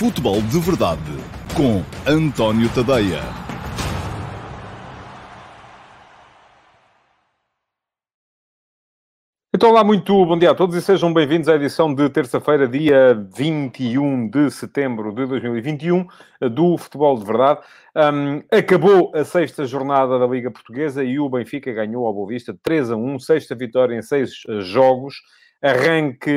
Futebol de Verdade com António Tadeia. Então, olá, muito bom dia a todos e sejam bem-vindos à edição de terça-feira, dia 21 de setembro de 2021, do Futebol de Verdade. Um, acabou a sexta jornada da Liga Portuguesa e o Benfica ganhou ao Boa Vista 3 a 1, sexta vitória em seis jogos, arranque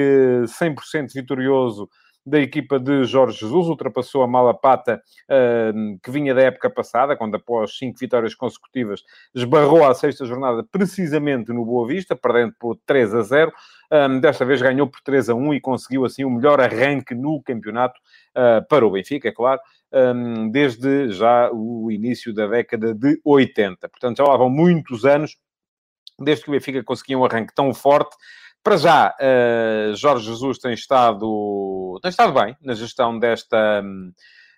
100% vitorioso da equipa de Jorge Jesus, ultrapassou a Malapata, uh, que vinha da época passada, quando após cinco vitórias consecutivas esbarrou à sexta jornada precisamente no Boa Vista, perdendo por 3 a 0. Um, desta vez ganhou por 3 a 1 e conseguiu assim o melhor arranque no campeonato uh, para o Benfica, é claro, desde já o início da década de 80. Portanto, já lá vão muitos anos desde que o Benfica conseguia um arranque tão forte para já, uh, Jorge Jesus tem estado, tem estado bem na gestão desta,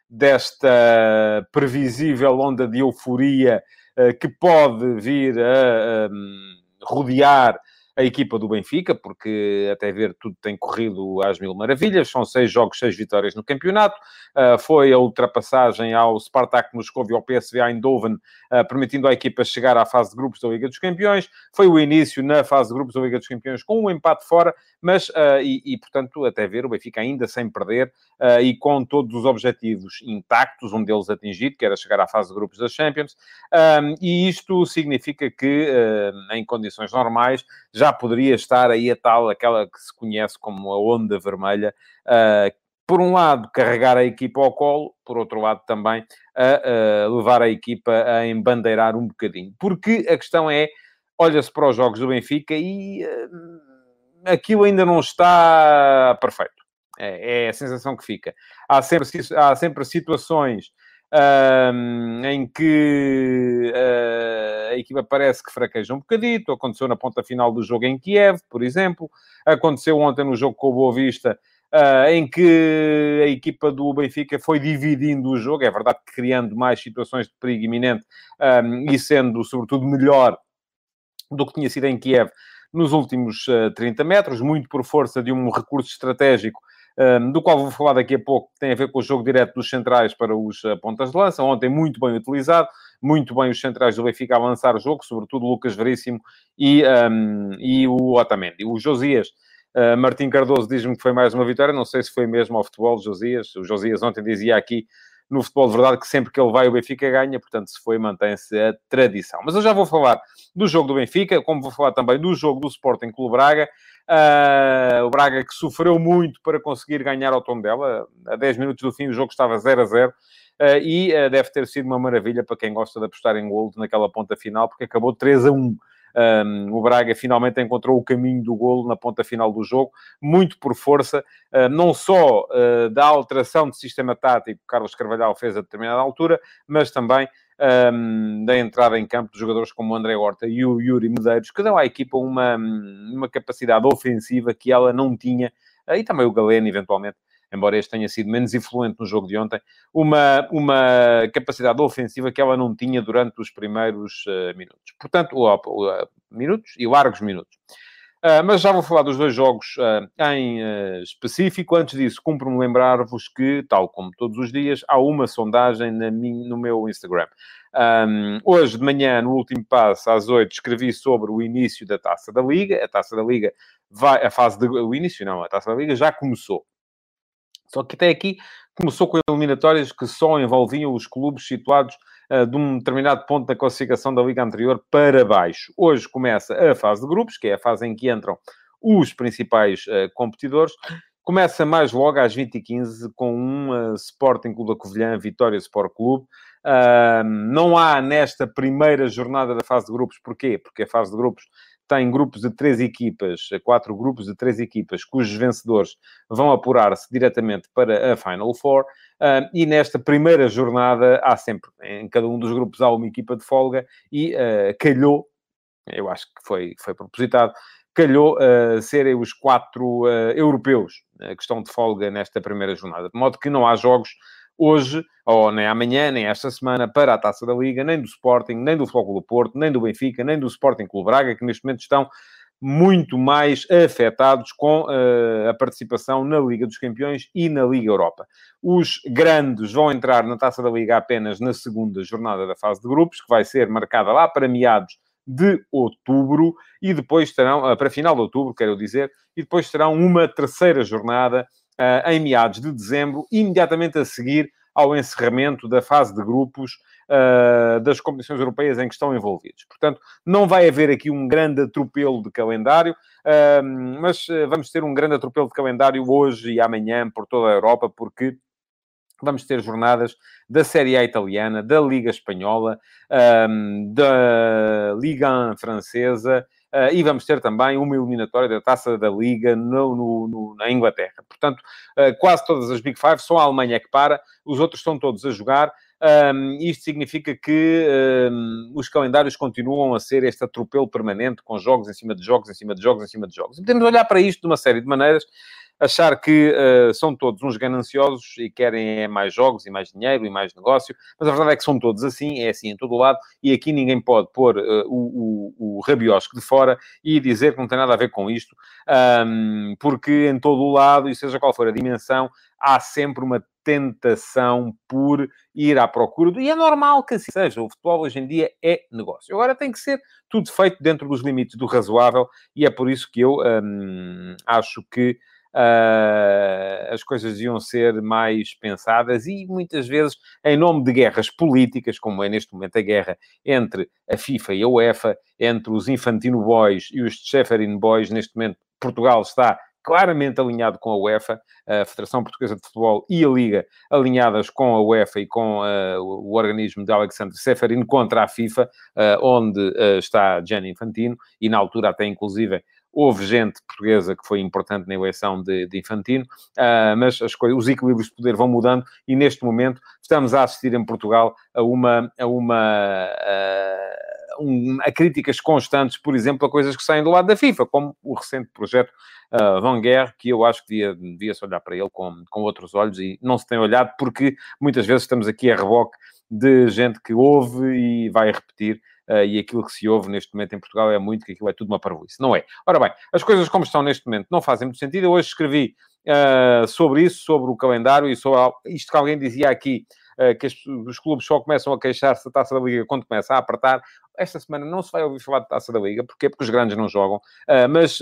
desta previsível onda de euforia uh, que pode vir a um, rodear a equipa do Benfica, porque até ver tudo tem corrido às mil maravilhas. São seis jogos, seis vitórias no campeonato. Uh, foi a ultrapassagem ao Spartak Moscou e ao PSV Eindhoven, uh, permitindo à equipa chegar à fase de grupos da Liga dos Campeões. Foi o início na fase de grupos da Liga dos Campeões com um empate fora, mas, uh, e, e, portanto, até ver o Benfica ainda sem perder e com todos os objetivos intactos, um deles atingido, que era chegar à fase de grupos da Champions. e isto significa que, em condições normais, já poderia estar aí a tal, aquela que se conhece como a onda vermelha, uh, por um lado, carregar a equipa ao colo, por outro lado, também a, a levar a equipa a embandeirar um bocadinho. Porque a questão é, olha-se para os jogos do Benfica e uh, aquilo ainda não está perfeito. É, é, a sensação que fica. Há sempre, há sempre situações um, em que uh, a equipa parece que fraqueja um bocadito. Aconteceu na ponta final do jogo em Kiev, por exemplo. Aconteceu ontem no jogo com o Boa Vista, uh, em que a equipa do Benfica foi dividindo o jogo. É verdade que criando mais situações de perigo iminente um, e sendo, sobretudo, melhor do que tinha sido em Kiev nos últimos uh, 30 metros, muito por força de um recurso estratégico do qual vou falar daqui a pouco, que tem a ver com o jogo direto dos centrais para os uh, pontas de lança. Ontem muito bem utilizado, muito bem os centrais do Benfica a lançar o jogo, sobretudo Lucas Veríssimo e, um, e o Otamendi. O Josias, uh, Martim Cardoso diz-me que foi mais uma vitória, não sei se foi mesmo ao futebol, Josias. O Josias ontem dizia aqui no futebol de verdade que sempre que ele vai o Benfica ganha, portanto, se foi, mantém-se a tradição. Mas eu já vou falar do jogo do Benfica, como vou falar também do jogo do Sporting Clube Braga. Uh, o Braga que sofreu muito para conseguir ganhar ao Tondela. A 10 minutos do fim o jogo estava 0 a 0. Uh, e uh, deve ter sido uma maravilha para quem gosta de apostar em gol naquela ponta final, porque acabou 3 a 1. Um, o Braga finalmente encontrou o caminho do golo na ponta final do jogo, muito por força, uh, não só uh, da alteração de sistema tático que Carlos Carvalhal fez a determinada altura, mas também um, da entrada em campo de jogadores como o André Horta e o Yuri Medeiros, que dão à equipa uma, uma capacidade ofensiva que ela não tinha, uh, e também o Galeno, eventualmente, embora este tenha sido menos influente no jogo de ontem, uma, uma capacidade ofensiva que ela não tinha durante os primeiros uh, minutos. Portanto, uh, uh, minutos e largos minutos. Uh, mas já vou falar dos dois jogos uh, em uh, específico. Antes disso, cumpro-me lembrar-vos que, tal como todos os dias, há uma sondagem no meu Instagram. Um, hoje de manhã, no último passo, às 8, escrevi sobre o início da Taça da Liga. A Taça da Liga vai, a fase de, o início não, a Taça da Liga já começou. Só que até aqui começou com eliminatórias que só envolviam os clubes situados uh, de um determinado ponto da classificação da liga anterior para baixo. Hoje começa a fase de grupos, que é a fase em que entram os principais uh, competidores. Começa mais logo às 20h15 com um uh, Sporting Clube da Covilhã, Vitória Sport Clube. Uh, não há nesta primeira jornada da fase de grupos, porquê? Porque a fase de grupos tem grupos de três equipas, quatro grupos de três equipas, cujos vencedores vão apurar-se diretamente para a Final Four. Uh, e nesta primeira jornada há sempre, em cada um dos grupos há uma equipa de folga e uh, calhou, eu acho que foi, foi propositado, calhou uh, serem os quatro uh, europeus que estão de folga nesta primeira jornada. De modo que não há jogos hoje, ou nem amanhã, nem esta semana, para a Taça da Liga, nem do Sporting, nem do Flóculo Porto, nem do Benfica, nem do Sporting Clube Braga, que neste momento estão muito mais afetados com uh, a participação na Liga dos Campeões e na Liga Europa. Os grandes vão entrar na Taça da Liga apenas na segunda jornada da fase de grupos, que vai ser marcada lá para meados de outubro, e depois terão, uh, para final de outubro, quero dizer, e depois terão uma terceira jornada uh, em meados de dezembro, imediatamente a seguir ao encerramento da fase de grupos uh, das competições europeias em que estão envolvidos. Portanto, não vai haver aqui um grande atropelo de calendário, uh, mas vamos ter um grande atropelo de calendário hoje e amanhã por toda a Europa, porque vamos ter jornadas da Série A italiana, da Liga Espanhola, um, da Liga Francesa, Uh, e vamos ter também uma eliminatória da Taça da Liga no, no, no, na Inglaterra. Portanto, uh, quase todas as Big Five, só a Alemanha é que para, os outros estão todos a jogar. Um, isto significa que um, os calendários continuam a ser este atropelo permanente, com jogos em cima de jogos, em cima de jogos, em cima de jogos. E podemos olhar para isto de uma série de maneiras achar que uh, são todos uns gananciosos e querem é mais jogos e mais dinheiro e mais negócio, mas a verdade é que são todos assim, é assim em todo o lado, e aqui ninguém pode pôr uh, o, o, o rabiosco de fora e dizer que não tem nada a ver com isto, um, porque em todo o lado, e seja qual for a dimensão, há sempre uma tentação por ir à procura do... E é normal que assim seja. O futebol hoje em dia é negócio. Agora tem que ser tudo feito dentro dos limites do razoável e é por isso que eu acho que uh, as coisas iam ser mais pensadas e muitas vezes em nome de guerras políticas, como é neste momento a guerra entre a FIFA e a UEFA, entre os Infantino Boys e os Cheferin Boys, neste momento Portugal está claramente alinhado com a UEFA, a Federação Portuguesa de Futebol e a Liga alinhadas com a UEFA e com uh, o organismo de Alexandre Seferin contra a FIFA, uh, onde uh, está Gianni Infantino, e na altura até inclusive Houve gente portuguesa que foi importante na eleição de, de Infantino, uh, mas as coisas, os equilíbrios de poder vão mudando e neste momento estamos a assistir em Portugal a uma, a uma uh, um, a críticas constantes, por exemplo, a coisas que saem do lado da FIFA, como o recente projeto uh, Van Guerre, que eu acho que devia, devia-se olhar para ele com, com outros olhos e não se tem olhado porque muitas vezes estamos aqui a reboque de gente que ouve e vai repetir e aquilo que se ouve neste momento em Portugal é muito que aquilo é tudo uma parvoíce. Não é. Ora bem, as coisas como estão neste momento não fazem muito sentido. Eu hoje escrevi uh, sobre isso, sobre o calendário e sobre isto que alguém dizia aqui, uh, que os clubes só começam a queixar-se da Taça da Liga quando começa a apertar. Esta semana não se vai ouvir falar de Taça da Liga. Porquê? Porque os grandes não jogam. mas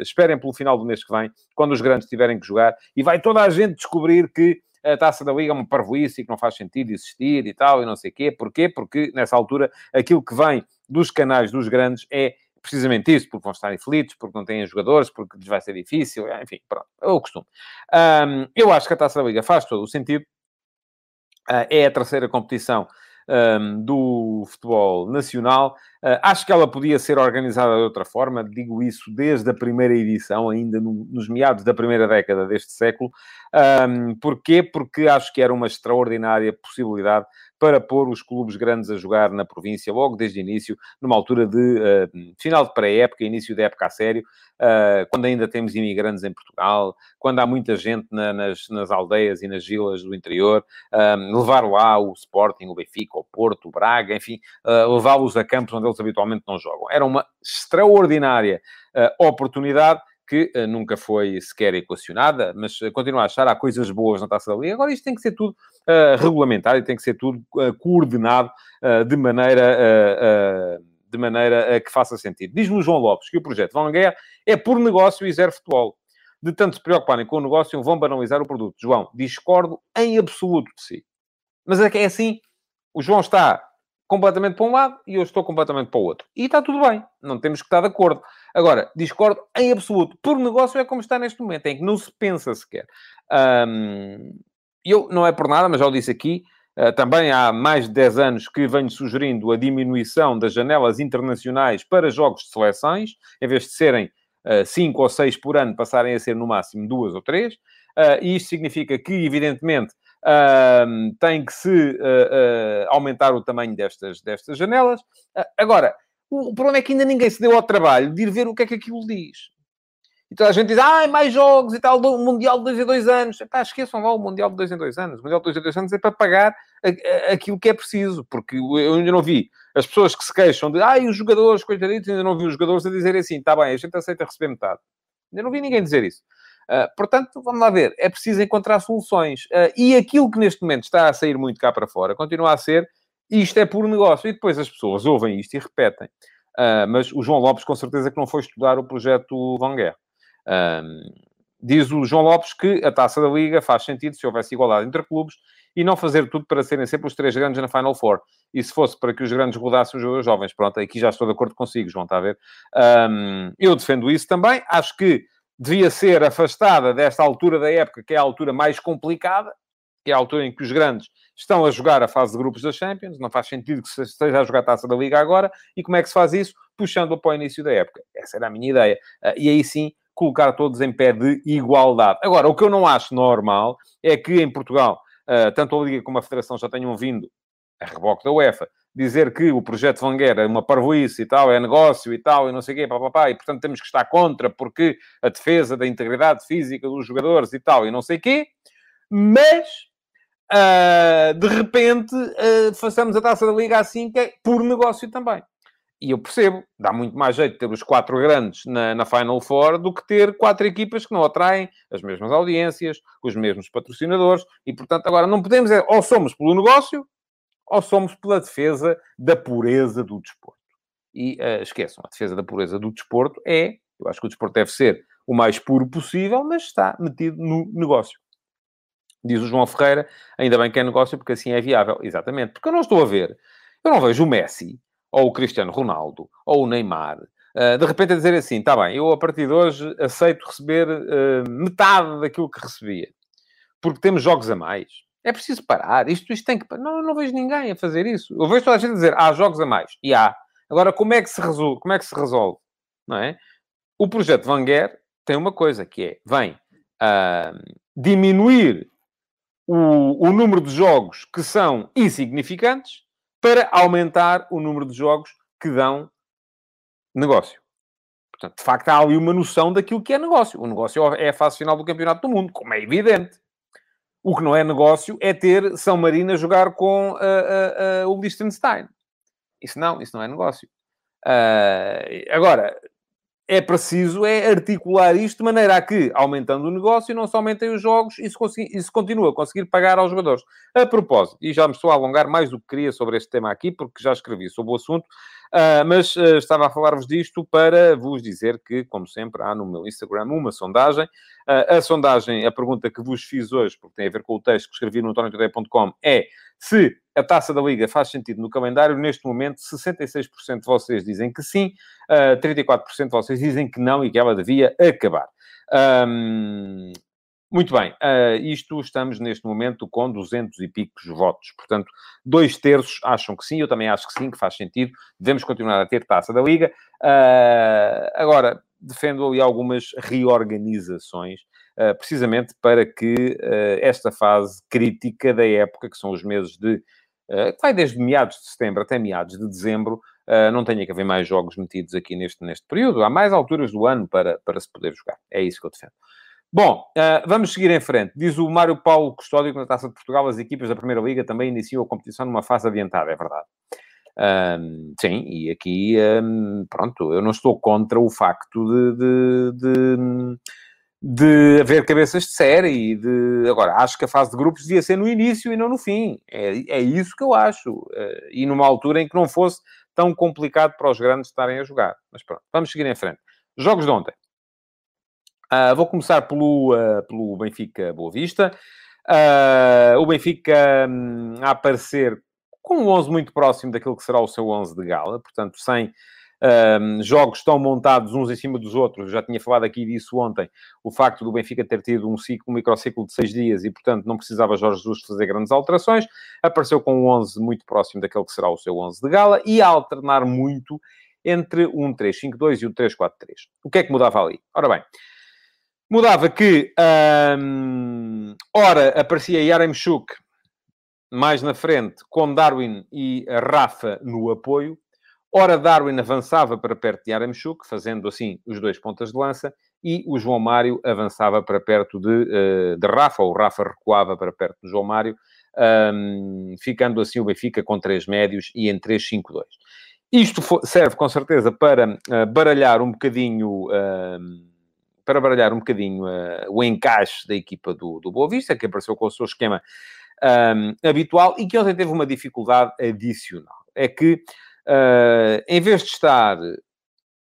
esperem pelo final do mês que vem, quando os grandes tiverem que jogar, e vai toda a gente descobrir que a taça da Liga é uma parvoíce e que não faz sentido existir e tal, e não sei o quê. Porquê? Porque nessa altura aquilo que vem dos canais dos grandes é precisamente isso, porque vão estar infelitos, porque não têm jogadores, porque lhes vai ser difícil, enfim, pronto, é o costume. Um, eu acho que a Taça da Liga faz todo o sentido. Uh, é a terceira competição um, do futebol nacional. Uh, acho que ela podia ser organizada de outra forma, digo isso desde a primeira edição, ainda no, nos meados da primeira década deste século. Um, porquê? Porque acho que era uma extraordinária possibilidade para pôr os clubes grandes a jogar na província, logo desde o início, numa altura de uh, final de pré-época, início da época a sério, uh, quando ainda temos imigrantes em Portugal, quando há muita gente na, nas, nas, aldeias e nas vilas do interior, uh, levar lá o Sporting, o Benfica, o Porto, o Braga, enfim, levá-los a campos onde eles habitualmente não jogam. Era uma extraordinária oportunidade que uh, nunca foi sequer equacionada, mas uh, continuo a achar há coisas boas na Taça da Liga. Agora isto tem que ser tudo uh, regulamentado e tem que ser tudo coordenado de maneira de maneira que faça sentido. Diz-me o João Lopes que o projeto Van Guerra é por negócio e zero futebol. De tanto se preocuparem com o negócio, vão banalizar o produto. João, discordo em absoluto de si. Mas é que é assim, o João está completamente para um lado e eu estou completamente para o outro. E está tudo bem, não temos que estar de acordo. Agora, discordo em absoluto. Por negócio é como está neste momento, em que não se pensa sequer. Um, eu, não é por nada, mas já o disse aqui, uh, também há mais de 10 anos que venho sugerindo a diminuição das janelas internacionais para jogos de seleções, em vez de serem 5 uh, ou 6 por ano, passarem a ser no máximo 2 ou 3. Uh, e isto significa que, evidentemente, tem que se uh, uh, aumentar o tamanho destas, destas janelas. agora, o, o, problema é que ainda ninguém se deu ao trabalho de ir ver o que é que aquilo diz. E toda a gente diz, ah, mais jogos e tal, o Mundial de 2 em 2 anos. Epá, esqueçam lá o Mundial de 2 em 2 anos. O Mundial de 2 em 2 anos é para pagar aquilo que é preciso, porque eu ainda não vi as pessoas que se queixam de, ah, os jogadores, coitaditos, ainda não vi os jogadores a dizerem assim, está bem, a gente aceita receber metade. Ainda não vi ninguém dizer isso. Uh, portanto, vamos lá ver, é preciso encontrar soluções. Uh, e aquilo que neste momento está a sair muito cá para fora continua a ser isto é puro negócio. E depois as pessoas ouvem isto e repetem. Uh, mas o João Lopes, com certeza, que não foi estudar o projeto Van Guerre. diz o João Lopes que a taça da Liga faz sentido se houvesse igualdade entre clubes e não fazer tudo para serem sempre os três grandes na Final Four. E se fosse para que os grandes rodassem os jovens, pronto, aqui já estou de acordo consigo, João, está a ver? Eu defendo isso também. Acho que devia ser afastada desta altura da época, que é a altura mais complicada, que é a altura em que os grandes estão a jogar a fase de grupos da Champions, não faz sentido que se esteja a jogar a taça da Liga agora, e como é que se faz isso? Puxando para o início da época. Essa era a minha ideia. Ah, e aí sim, colocar todos em pé de igualdade. Agora, o que eu não acho normal é que em Portugal, ah, tanto a Liga como a Federação já tenham vindo a reboque da UEFA, dizer que o projeto Van Guerra é uma parvoíce e tal, é negócio e tal, e não sei o quê, e portanto temos que estar contra porque a defesa da integridade física dos jogadores e tal, e não sei o quê, mas uh, de repente uh, façamos a taça da Liga assim, que é por negócio também. E eu percebo, dá muito mais jeito ter os quatro grandes na, na, Final Four do que ter quatro equipas que não atraem as mesmas audiências, os mesmos patrocinadores, e portanto agora não podemos, é, ou somos pelo negócio, ou somos pela defesa da pureza do desporto. E uh, esqueçam, a defesa da pureza do desporto é, eu acho que o desporto deve ser o mais puro possível, mas está metido no negócio. Diz o João Ferreira, ainda bem que é negócio, porque assim é viável. Exatamente, porque eu não estou a ver, eu não vejo o Messi, ou o Cristiano Ronaldo, ou o Neymar, uh, de repente a dizer assim, está bem, eu a partir de hoje aceito receber uh, metade daquilo que recebia, porque temos jogos a mais. É preciso parar. Isto, isto tem que. Não, não vejo ninguém a fazer isso. Eu vejo toda a gente a dizer há jogos a mais. E há. Agora, como é que se resolve? Como é que se resolve? Não é? O projeto Van Guer tem uma coisa que é: vem uh, diminuir o, o número de jogos que são insignificantes para aumentar o número de jogos que dão negócio. Portanto, de facto, há ali uma noção daquilo que é negócio. O negócio é a fase final do Campeonato do Mundo, como é evidente. O que não é negócio é ter São Marino a jogar com uh, uh, uh, o Liechtenstein. Isso não, isso não é negócio. agora, é preciso é articular isto de maneira a que, aumentando o negócio, não se aumentem os jogos e se, e se continua a conseguir pagar aos jogadores. A propósito, e já me estou a alongar mais do que queria sobre este tema aqui, porque já escrevi sobre o assunto, Uh, mas uh, estava a falar-vos disto para vos dizer que, como sempre, há no meu Instagram uma sondagem. Uh, a sondagem, a pergunta que vos fiz hoje, porque tem a ver com o texto que escrevi no antoniotodeia.com, é se a taça da Liga faz sentido no calendário. Neste momento, 66% de vocês dizem que sim, 34% de vocês dizem que não e que ela devia acabar. Um, muito bem, uh, isto estamos neste momento com 200 e picos votos. Portanto, dois terços acham que sim, eu também acho que sim, que faz sentido. Devemos continuar a ter taça da Liga. Uh, agora, defendo ali algumas reorganizações, uh, precisamente para que esta fase crítica da época, que são os meses de. que vai desde meados de setembro até meados de dezembro, não tenha que haver mais jogos metidos aqui neste, neste período. Há mais alturas do ano para, para se poder jogar. É isso que eu defendo. Bom, uh, vamos seguir em frente. Diz o Mário Paulo Custódio que na Taça de Portugal as equipas da Primeira Liga também iniciam a competição numa fase adiantada, é verdade. Um, sim, e aqui, um, pronto, eu não estou contra o facto de, de, de, de, haver cabeças de série. E de... Agora, acho que a fase de grupos devia ser no início e não no fim. É, é isso que eu acho. Uh, e numa altura em que não fosse tão complicado para os grandes estarem a jogar. Mas pronto, vamos seguir em frente. Jogos de ontem. Uh, vou começar pelo, uh, pelo Benfica Boa Vista. Uh, o Benfica um, a aparecer com um 11 muito próximo daquilo que será o seu 11 de gala, portanto, sem um, jogos tão montados uns em cima dos outros. já tinha falado aqui disso ontem. O facto do Benfica ter tido um, ciclo, um microciclo de seis dias e, portanto, não precisava Jorge Jesus fazer grandes alterações. Apareceu com um 11 muito próximo daquele que será o seu 11 de gala e a alternar muito entre um 3-5-2 e um 3-4-3. O que é que mudava ali? Ora bem. Mudava que, hum, ora, aparecia Yaremchuk mais na frente, com Darwin e Rafa no apoio. Ora, Darwin avançava para perto de Yaremchuk, fazendo assim os dois pontas de lança. e o João Mário avançava para perto de, uh, de Rafa, ou Rafa recuava para perto do João Mário, um, ficando assim o Benfica com três médios e em 3-5-2. Isto serve com certeza para uh, baralhar um bocadinho. Uh, para baralhar um bocadinho uh, o encaixe da equipa do, do Boa Vista, que apareceu com o seu esquema um, habitual e que ontem teve uma dificuldade adicional. É que, uh, em vez de estar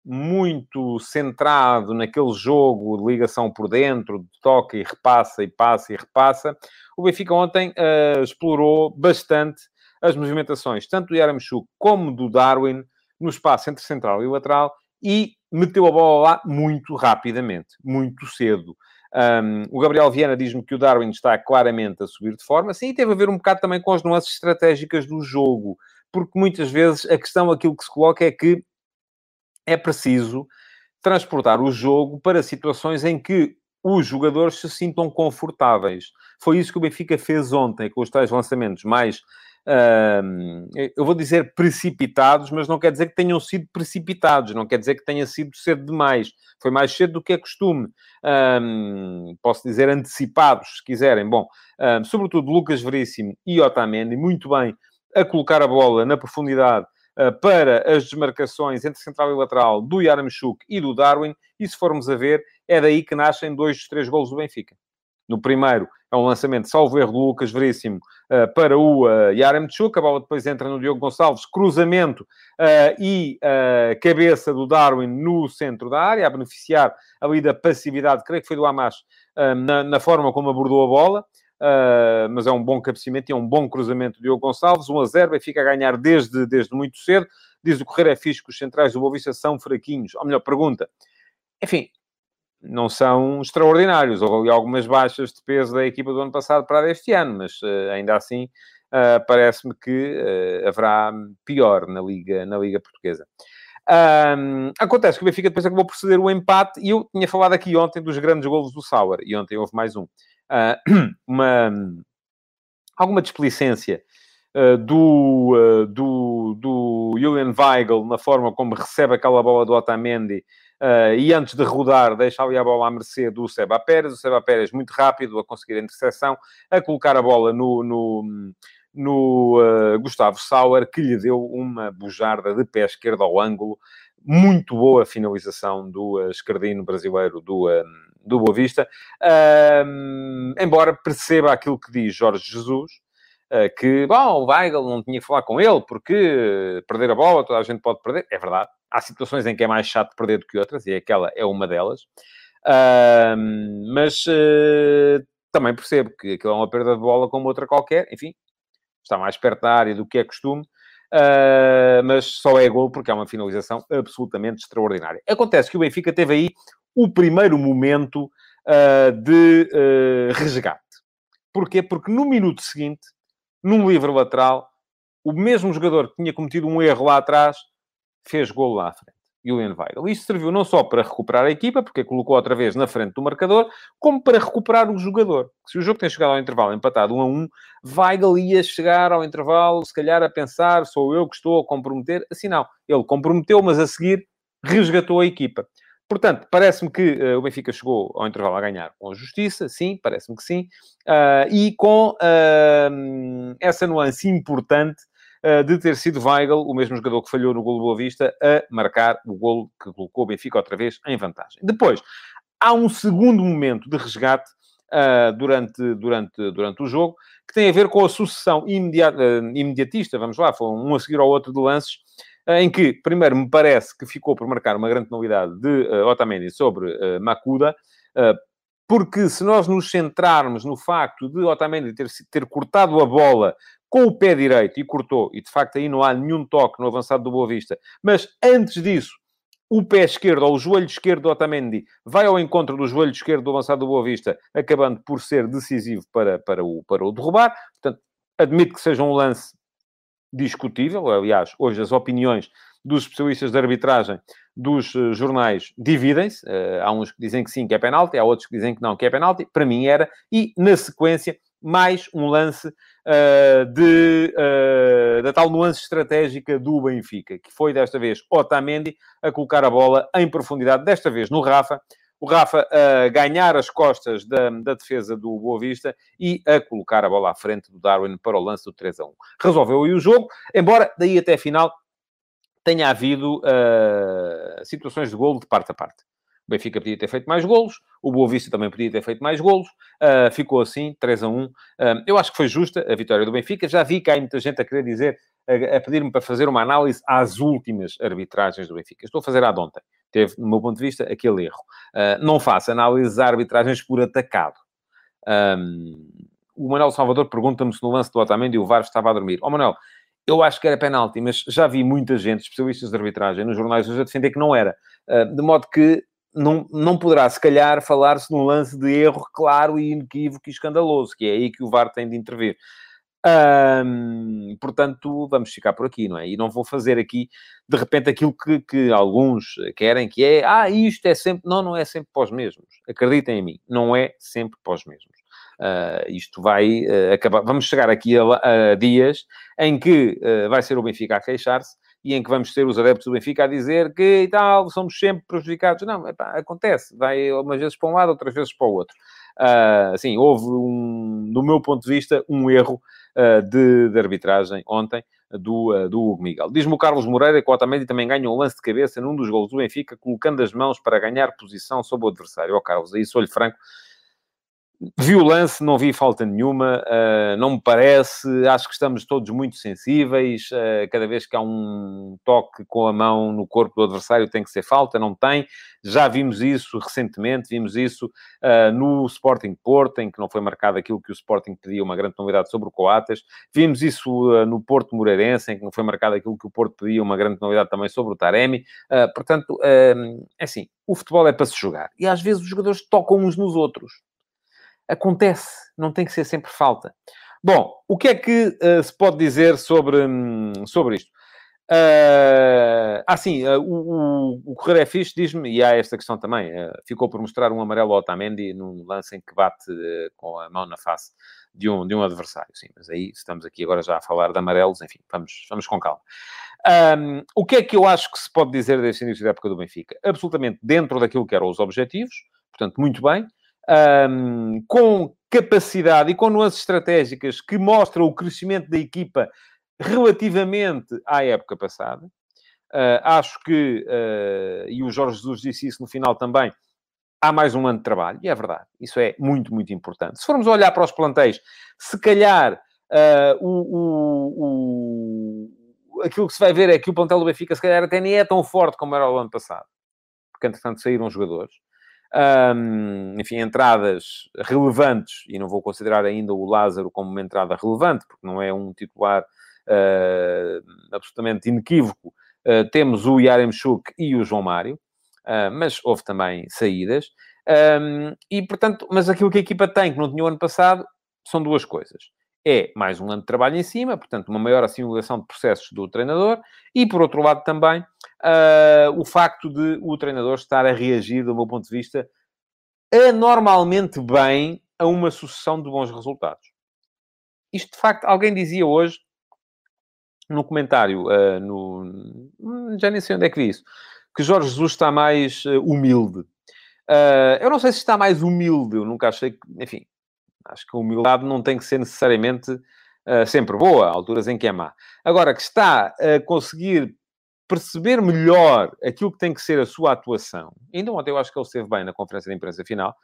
muito centrado naquele jogo de ligação por dentro, de toque e repassa e passa e repassa, o Benfica ontem uh, explorou bastante as movimentações, tanto do Yaramchuk como do Darwin, no espaço entre central e lateral, e meteu a bola lá muito rapidamente, muito cedo. Um, o Gabriel Viana diz-me que o Darwin está claramente a subir de forma. Sim, teve a ver um bocado também com as nuances estratégicas do jogo, porque muitas vezes a questão, aquilo que se coloca é que é preciso transportar o jogo para situações em que os jogadores se sintam confortáveis. Foi isso que o Benfica fez ontem, com os tais lançamentos mais eu vou dizer precipitados, mas não quer dizer que tenham sido precipitados, não quer dizer que tenha sido cedo demais. Foi mais cedo do que é costume. posso dizer antecipados, se quiserem. Bom, sobretudo Lucas Veríssimo e Otamendi, muito bem a colocar a bola na profundidade uh, para as desmarcações entre central e lateral do Yaramchuk e do Darwin. E se formos a ver, é daí que nascem dois dos três golos do Benfica. No primeiro, é um lançamento, salvo erro, do Lucas Veríssimo uh, para o uh, Yaremchuk. A bola depois entra no Diogo Gonçalves, cruzamento uh, e uh, cabeça do Darwin no centro da área, a beneficiar ali da passividade, creio que foi do Hamas, na, na, forma como abordou a bola. mas é um bom cabeceamento e é um bom cruzamento do Diogo Gonçalves. 1 a 0, fica a ganhar desde, desde muito cedo. Diz o Correio é fixe que os centrais do Boa Vista são fraquinhos. Ou melhor, pergunta. Enfim, não são extraordinários. Houve algumas baixas de peso da equipa do ano passado para este ano, mas uh, ainda assim uh, parece-me que uh, haverá pior na Liga, na Liga Portuguesa. Um, acontece que o Benfica depois acabou por ceder o empate e eu tinha falado aqui ontem dos grandes golos do Sauer e ontem houve mais um. uma, alguma displicência do, do, do Julian Weigl na forma como recebe aquela bola do Otamendi Uh, e antes de rodar, deixa ali a bola à mercê do Seba Pérez. O Seba Pérez muito rápido a conseguir a interseção, a colocar a bola no, no, no uh, Gustavo Sauer, que lhe deu uma bujarda de pé esquerdo ao ângulo. Muito boa finalização do uh, esquerdino brasileiro do, uh, do Boa Vista. embora perceba aquilo que diz Jorge Jesus, que, bom, o Weigl não tinha que falar com ele, porque perder a bola toda a gente pode perder. É verdade há situações em que é mais chato perder do que outras, e aquela é uma delas. Uh, mas uh, também percebo que aquilo é uma perda de bola como outra qualquer. Enfim, está mais perto da área do que é costume. Uh, mas só é gol porque é uma finalização absolutamente extraordinária. Acontece que o Benfica teve aí o primeiro momento ah, de ah, resgate. Porquê? Porque no minuto seguinte, num livre lateral, o mesmo jogador que tinha cometido um erro lá atrás fez golo lá à frente. Julian Weigl. Isto serviu não só para recuperar a equipa, porque colocou outra vez na frente do marcador, como para recuperar o jogador. Se o jogo tem chegado ao intervalo empatado 1 a 1, Weigl ia chegar ao intervalo, se calhar a pensar, sou eu que estou a comprometer. Assim não. Ele comprometeu, mas a seguir resgatou a equipa. Portanto, parece-me que uh, o Benfica chegou ao intervalo a ganhar com justiça, sim, parece-me que sim, uh, e com uh, essa nuance importante de ter sido Weigl, o mesmo jogador que falhou no gol do Boa Vista, a marcar o gol que colocou o Benfica outra vez em vantagem. Depois, há um segundo momento de resgate durante, durante, durante o jogo, que tem a ver com a sucessão imediatista, vamos lá, foi um a seguir ao outro de lances, em que, primeiro, me parece que ficou por marcar uma grande novidade de Otamendi sobre Macuda, porque se nós nos centrarmos no facto de Otamendi ter, ter cortado a bola com o pé direito e cortou, e de facto aí não há nenhum toque no avançado do Boa Vista, mas antes disso, o pé esquerdo, ou o joelho esquerdo do Otamendi, vai ao encontro do joelho esquerdo do avançado do Boa Vista, acabando por ser decisivo para, para, o, para o derrubar. Portanto, admito que seja um lance discutível. Aliás, hoje as opiniões dos especialistas de arbitragem dos uh, jornais dividem-se. Uh, há uns que dizem que sim, que é penalti, há outros que dizem que não, que é penalti. Para mim era. E, na sequência, mais um lance uh, de, uh, da tal nuance estratégica do Benfica, que foi desta vez Otamendi a colocar a bola em profundidade, desta vez no Rafa. O Rafa a ganhar as costas da, da defesa do Boa Vista e a colocar a bola à frente do Darwin para o lance do 3 a 1. Resolveu aí o jogo, embora daí até a final tenha havido uh, situações de golo de parte a parte. O Benfica podia ter feito mais golos, o Boa Vista também podia ter feito mais golos, uh, ficou assim, 3 a 1. Uh, eu acho que foi justa a vitória do Benfica. Já vi que há muita gente a querer dizer, a, a pedir-me para fazer uma análise às últimas arbitragens do Benfica. Estou a fazer a de ontem. Teve, no meu ponto de vista, aquele erro. Uh, não faço análises às arbitragens por atacado. Um, o Manuel Salvador pergunta-me se no lance do Otamendi o VAR estava a dormir. Ó oh, Manuel, eu acho que era penalti, mas já vi muita gente, especialistas de arbitragem, nos jornais hoje a defender que não era. Uh, de modo que não, não poderá, se calhar, falar-se num lance de erro claro e inequívoco e escandaloso, que é aí que o VAR tem de intervir. Portanto, vamos ficar por aqui, não é? E não vou fazer aqui, de repente, aquilo que, que alguns querem, que é, ah, isto é sempre... Não, não é sempre para os mesmos. Acreditem em mim, não é sempre para os mesmos. Uh, isto vai uh, acabar... Vamos chegar aqui a, a dias em que uh, vai ser o Benfica a queixar-se e em que vamos ter os adeptos do Benfica a dizer que e tal, somos sempre prejudicados. Não, epá, acontece. Vai umas vezes para um lado, outras vezes para o outro. Uh, sim, houve, um, do meu ponto de vista, um erro de, de, arbitragem ontem do, uh, do Hugo Miguel. Diz-me o Carlos Moreira que o Otamendi também ganha um lance de cabeça num dos gols do Benfica, colocando as mãos para ganhar posição sobre o adversário. Ó oh, Carlos, aí sou-lhe franco, Vi o lance, não vi falta nenhuma, uh, não me parece. Acho que estamos todos muito sensíveis. Uh, cada vez que há um toque com a mão no corpo do adversário, tem que ser falta, não tem. Já vimos isso recentemente, vimos isso uh, no Sporting Porto, em que não foi marcado aquilo que o Sporting pedia, uma grande novidade sobre o Coates. Vimos isso no Porto Moreirense, em que não foi marcado aquilo que o Porto pedia, uma grande novidade também sobre o Taremi. portanto, é assim, o futebol é para se jogar. E às vezes os jogadores tocam uns nos outros acontece, não tem que ser sempre falta. Bom, o que é que uh, se pode dizer sobre, um, sobre isto? Uh, ah, sim, uh, o, o, o Correio é fixe, diz-me, e há esta questão também, uh, ficou por mostrar um amarelo ao Otamendi num lance em que bate com a mão na face de um, de um adversário, sim, mas aí estamos aqui agora já a falar de amarelos, enfim, vamos, vamos com calma. Um, o que é que eu acho que se pode dizer deste início da época do Benfica? Absolutamente dentro daquilo que eram os objetivos, portanto, muito bem, um, com capacidade e com nuances estratégicas que mostram o crescimento da equipa relativamente à época passada. Uh, acho que, uh, e o Jorge Jesus disse isso no final também, há mais um ano de trabalho, e é verdade, isso é muito, muito importante. Se formos olhar para os plantéis, se calhar uh, o, o, o, aquilo que se vai ver é que o plantel do Benfica, se calhar, até nem é tão forte como era o ano passado, porque entretanto saíram jogadores um, enfim, entradas relevantes, e não vou considerar ainda o Lázaro como uma entrada relevante, porque não é um titular uh, absolutamente inequívoco. Uh, temos o Yaremchuk e o João Mário, uh, mas houve também saídas. Um, e, portanto, mas aquilo que a equipa tem, que não tinha o ano passado, são duas coisas é mais um ano de trabalho em cima, portanto, uma maior assimilação de processos do treinador, e por outro lado também uh, o facto de o treinador estar a reagir, do meu ponto de vista, anormalmente bem a uma sucessão de bons resultados. Isto, de facto, alguém dizia hoje, no comentário, uh, no... já nem sei onde é que vi isso, que Jorge Jesus está mais uh, humilde. eu não sei se está mais humilde, eu nunca achei que, enfim, Acho que a humildade não tem que ser necessariamente uh, sempre boa, há alturas em que é má. Agora, que está a conseguir perceber melhor aquilo que tem que ser a sua atuação. Ainda ontem eu acho que ele esteve bem na conferência de imprensa final,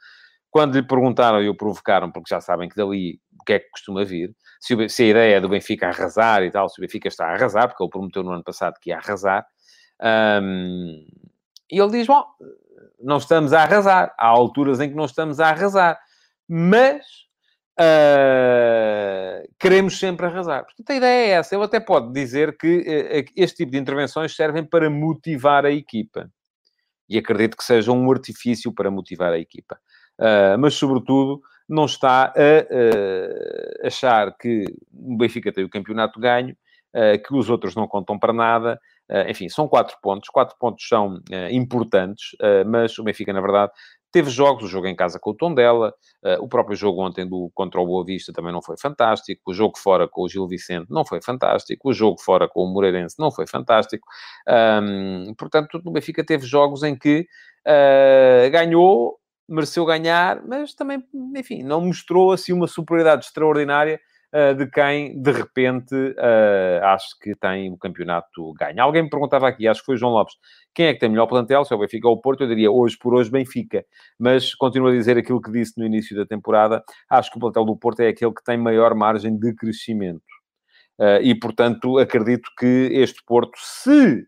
quando lhe perguntaram e o provocaram, porque já sabem que dali o que é que costuma vir, se, o, se a ideia é do Benfica arrasar e tal, se o Benfica está a arrasar, porque ele prometeu no ano passado que ia arrasar, um, e ele diz, bom, não estamos a arrasar, há alturas em que não estamos a arrasar, mas Uh, queremos sempre arrasar. Portanto, a ideia é essa. Ele até pode dizer que uh, este tipo de intervenções servem para motivar a equipa. E acredito que seja um artifício para motivar a equipa. Uh, mas, sobretudo, não está a achar que o Benfica tem o campeonato ganho, que os outros não contam para nada. enfim, são quatro pontos. Quatro pontos são importantes, mas o Benfica, na verdade, teve jogos, o jogo em casa com o Tondela, uh, o próprio jogo ontem do, contra o Boa Vista também não foi fantástico, o jogo fora com o Gil Vicente não foi fantástico, o jogo fora com o Moreirense não foi fantástico. Um, portanto, o Benfica teve jogos em que uh, ganhou, mereceu ganhar, mas também, enfim, não mostrou assim uma superioridade extraordinária de quem, de repente, uh, acho que tem o campeonato ganho. Alguém me perguntava aqui, acho que foi João Lopes, quem é que tem melhor plantel, se é o Benfica ou o Porto, eu diria hoje por hoje Benfica, mas continuo a dizer aquilo que disse no início da temporada, acho que o plantel do Porto é aquele que tem maior margem de crescimento. Uh, e, portanto, acredito que este Porto, se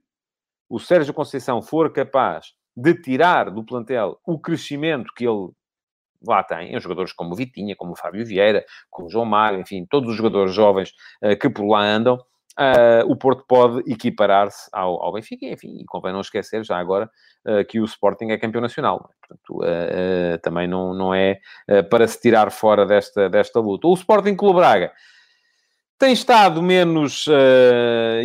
o Sérgio Conceição for capaz de tirar do plantel o crescimento que ele lá tem, em jogadores como Vitinha, como Fábio Vieira, como João Mário, enfim, todos os jogadores jovens uh, que por lá andam, uh, o Porto pode equiparar-se ao, ao, Benfica, enfim, e convém não esquecer já agora uh, que o Sporting é campeão nacional, é? portanto, também não, não é para se tirar fora desta, desta luta. O Sporting Clube Braga tem estado menos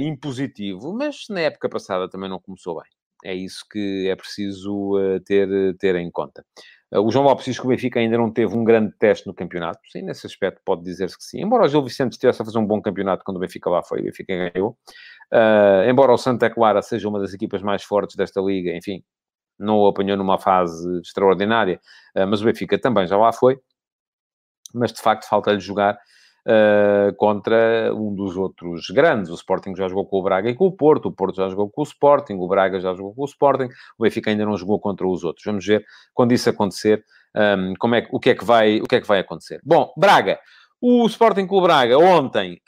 impositivo, mas na época passada também não começou bem. É isso que é preciso ter, ter em conta. Eh, o João Lopes diz que o Benfica ainda não teve um grande teste no campeonato. Sim, nesse aspecto pode dizer-se que sim. Embora o Gil Vicente estivesse a fazer um bom campeonato quando o Benfica lá foi, o Benfica ganhou. Uh, embora o Santa Clara seja uma das equipas mais fortes desta liga, enfim, não o apanhou numa fase extraordinária, uh, mas o Benfica também já lá foi. Mas, de facto, falta-lhe jogar uh, contra um dos outros grandes. O Sporting já jogou com o Braga e com o Porto, o Porto já jogou com o Sporting, o Braga já jogou com o Sporting, o Benfica ainda não jogou contra os outros. Vamos ver quando isso acontecer, um, como é, o, que é que vai, o que é que vai acontecer. Bom, Braga. O Sporting Clube Braga, ontem,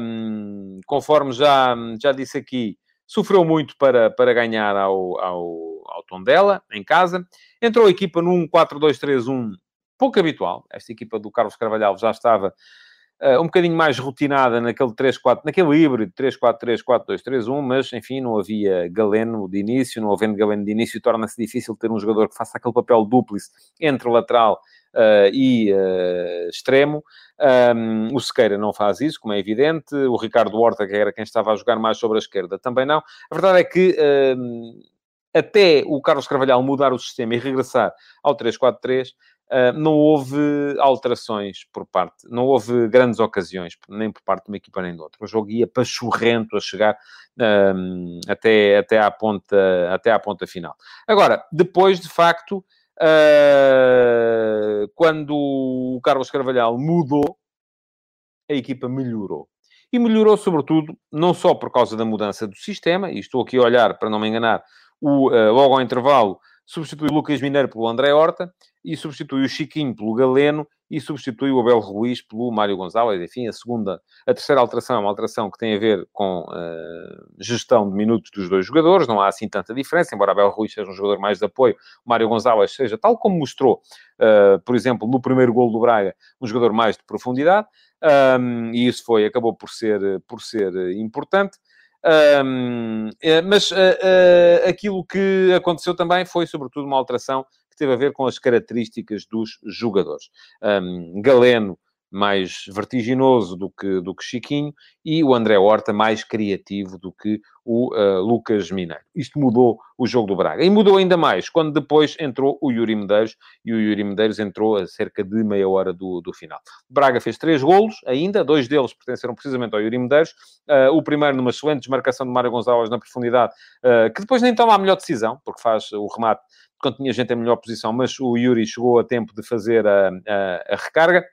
um, conforme já, já disse aqui, sofreu muito para, para ganhar ao, ao, ao Tondela, em casa. Entrou a equipa num 4-2-3-1 pouco habitual. Esta equipa do Carlos Carvalhal já estava uh, um bocadinho mais rotinada naquele 3-4, naquele híbrido 3-4-3, 4-2-3-1, mas enfim, não havia Galeno de início, não havendo Galeno de início, torna-se difícil ter um jogador que faça aquele papel dúplice entre lateral uh, e uh, extremo. Um, o Sequeira não faz isso, como é evidente. O Ricardo Horta, que era quem estava a jogar mais sobre a esquerda, também não. A verdade é que até o Carlos Carvalhal mudar o sistema e regressar ao 3-4-3, Uh, não houve alterações por parte, não houve grandes ocasiões, nem por parte de uma equipa nem de outra. O jogo ia pachorrento a chegar um, até, até, à ponta, até à ponta final. Agora, depois, de facto, uh, quando o Carlos Carvalhal mudou, a equipa melhorou. E melhorou, sobretudo, não só por causa da mudança do sistema, e estou aqui a olhar, para não me enganar, o, uh, logo ao intervalo, substitui o Lucas Mineiro pelo André Horta e substitui o Chiquinho pelo Galeno e substitui o Abel Ruiz pelo Mário Gonçalves. Enfim, a segunda, a terceira alteração é uma alteração que tem a ver com uh, gestão de minutos dos dois jogadores. Não há assim tanta diferença, embora Abel Ruiz seja um jogador mais de apoio, Mário Gonçalves seja, tal como mostrou, uh, por exemplo, no primeiro gol do Braga, um jogador mais de profundidade. Um, e isso foi, acabou por ser, por ser importante. Um, é, mas uh, uh, aquilo que aconteceu também foi, sobretudo, uma alteração que teve a ver com as características dos jogadores. Um, Galeno mais vertiginoso do que, do que Chiquinho e o André Horta mais criativo do que o uh, Lucas Mineiro. Isto mudou o jogo do Braga. E mudou ainda mais quando depois entrou o Yuri Medeiros e o Yuri Medeiros entrou a cerca de meia hora do, do final. Braga fez três golos ainda, dois deles pertenceram precisamente ao Yuri Medeiros. Uh, o primeiro numa excelente desmarcação de Mário Gonçalves na profundidade, uh, que depois nem toma a melhor decisão, porque faz o remate quando tinha gente em melhor posição, mas o Yuri chegou a tempo de fazer a, a, a recarga.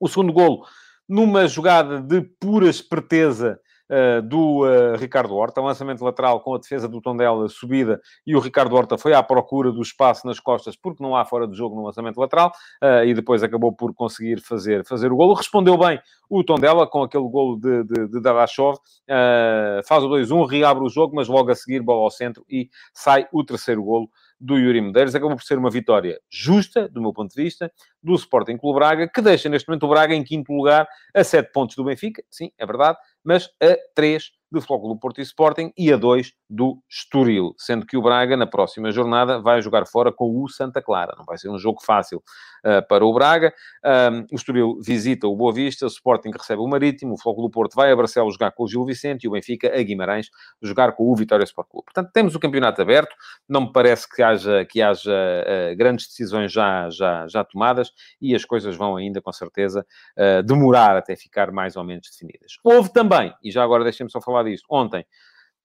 O segundo golo, numa jogada de pura esperteza uh, do uh, Ricardo Horta, um lançamento lateral com a defesa do Tondela subida, e o Ricardo Horta foi à procura do espaço nas costas, porque não há fora de jogo no lançamento lateral, uh, e depois acabou por conseguir fazer, fazer o golo. Respondeu bem o Tondela com aquele golo de, de, de Dadashov, faz o 2-1, reabre o jogo, mas logo a seguir bola ao centro e sai o terceiro golo do Yuri Medeiros. Acabou por ser uma vitória justa, do meu ponto de vista, do Sporting Clube Braga, que deixa neste momento o Braga em quinto lugar, a sete pontos do Benfica, sim, é verdade, mas a três do Flóculo Porto e Sporting e a dois do Estoril, sendo que o Braga, na próxima jornada, vai jogar fora com o Santa Clara. Não vai ser um jogo fácil uh, para o Braga. O Estoril visita o Boa Vista, o Sporting recebe o Marítimo, o do Porto vai a Barcelos jogar com o Gil Vicente e o Benfica a Guimarães jogar com o Vitória Sport Clube. Portanto, temos o campeonato aberto. Não me parece que haja, que haja uh, grandes decisões já, já, já tomadas e as coisas vão ainda, com certeza, uh, demorar até ficar mais ou menos definidas. Houve também, e já agora deixem-me só falar disto, ontem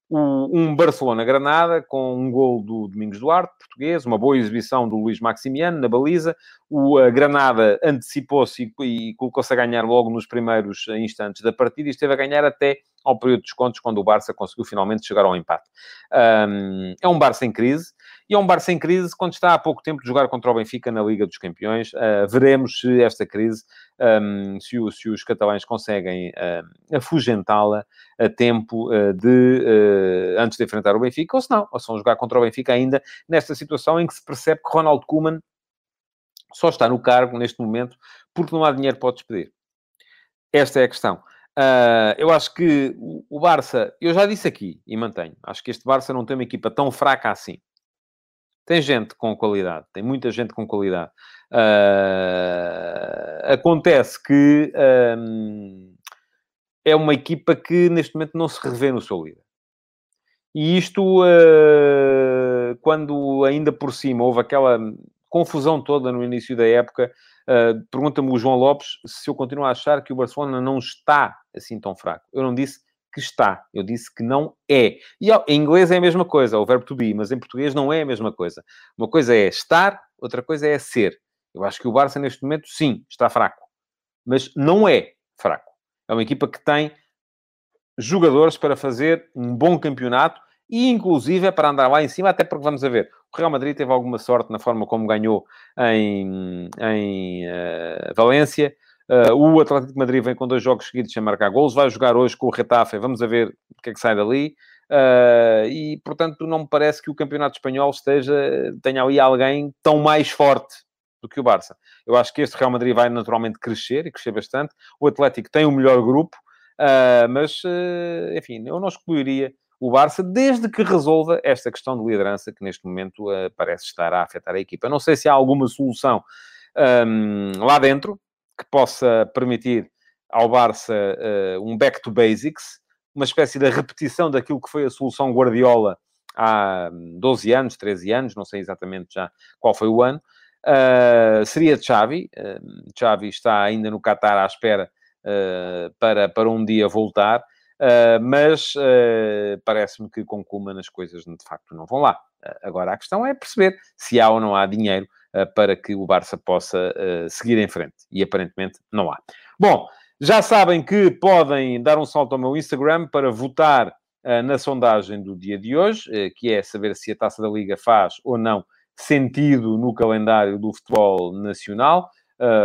um Barcelona-Granada com um gol do Domingos Duarte, português, uma boa exibição do Luís Maximiano na baliza. O Granada antecipou-se e, colocou-se a ganhar logo nos primeiros instantes da partida e esteve a ganhar até ao período de descontos, quando o Barça conseguiu finalmente chegar ao empate. É um Barça em crise, e é um Barça em crise quando está há pouco tempo de jogar contra o Benfica na Liga dos Campeões. Uh, veremos se esta crise, um, se, o, se, os catalães conseguem uh, afugentá-la a tempo uh, de, antes de enfrentar o Benfica, ou se não, ou se vão jogar contra o Benfica ainda nesta situação em que se percebe que Ronald Koeman só está no cargo neste momento porque não há dinheiro para o despedir. Esta é a questão. Uh, eu acho que o Barça, eu já disse aqui e mantenho, acho que este Barça não tem uma equipa tão fraca assim. Tem gente com qualidade, tem muita gente com qualidade. Uh, acontece que um, é uma equipa que neste momento não se revê no seu líder. E isto, uh, quando ainda por cima houve aquela confusão toda no início da época, Uh, Pergunta-me o João Lopes se eu continuo a achar que o Barcelona não está assim tão fraco. Eu não disse que está, eu disse que não é. E em inglês é a mesma coisa, o verbo to be, mas em português não é a mesma coisa. Uma coisa é estar, outra coisa é ser. Eu acho que o Barça neste momento, sim, está fraco. Mas não é fraco. É uma equipa que tem jogadores para fazer um bom campeonato e inclusive é para andar lá em cima, até porque vamos a ver, o Real Madrid teve alguma sorte na forma como ganhou em, em uh, Valência. Uh, o Atlético de Madrid vem com dois jogos seguidos sem marcar gols, vai jogar hoje com o Retafe, vamos a ver o que é que sai dali. Uh, e, portanto, não me parece que o Campeonato Espanhol esteja, tenha ali alguém tão mais forte do que o Barça. Eu acho que este Real Madrid vai naturalmente crescer e crescer bastante. O Atlético tem o melhor grupo, uh, mas, uh, enfim, eu não excluiria o Barça, desde que resolva esta questão de liderança que neste momento parece estar a afetar a equipa. Não sei se há alguma solução um, lá dentro que possa permitir ao Barça uh, um back to basics, uma espécie de repetição daquilo que foi a solução Guardiola há 12 anos, 13 anos, não sei exatamente já qual foi o ano. Uh, seria Xavi. Uh, Xavi está ainda no Qatar à espera para, para um dia voltar. Uh, mas uh, parece-me que com Kuman as coisas de facto não vão lá. Uh, agora a questão é perceber se há ou não há dinheiro para que o Barça possa seguir em frente. E aparentemente não há. Bom, já sabem que podem dar um salto ao meu Instagram para votar na sondagem do dia de hoje, que é saber se a taça da Liga faz ou não sentido no calendário do futebol nacional.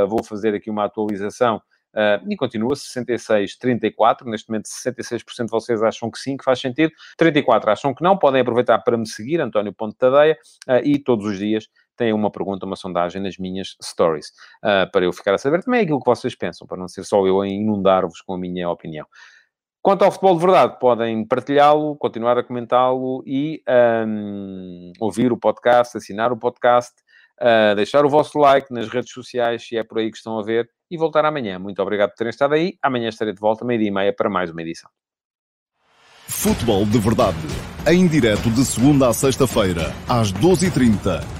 vou fazer aqui uma atualização Uh, e continua 66-34. Neste momento, 66% de vocês acham que sim, que faz sentido. 34% acham que não. Podem aproveitar para me seguir, António Ponte Tadeia, uh, e todos os dias têm uma pergunta, uma sondagem nas minhas stories, uh, para eu ficar a saber também aquilo que vocês pensam, para não ser só eu a inundar-vos com a minha opinião. Quanto ao futebol de verdade, podem partilhá-lo, continuar a comentá-lo e um, ouvir o podcast, assinar o podcast, uh, deixar o vosso like nas redes sociais, se é por aí que estão a ver, e voltar amanhã. Muito obrigado por terem estado aí. Amanhã estarei de volta, meia-dia e meia, para mais uma edição. Futebol de Verdade, em direto de segunda a sexta-feira, às 12h30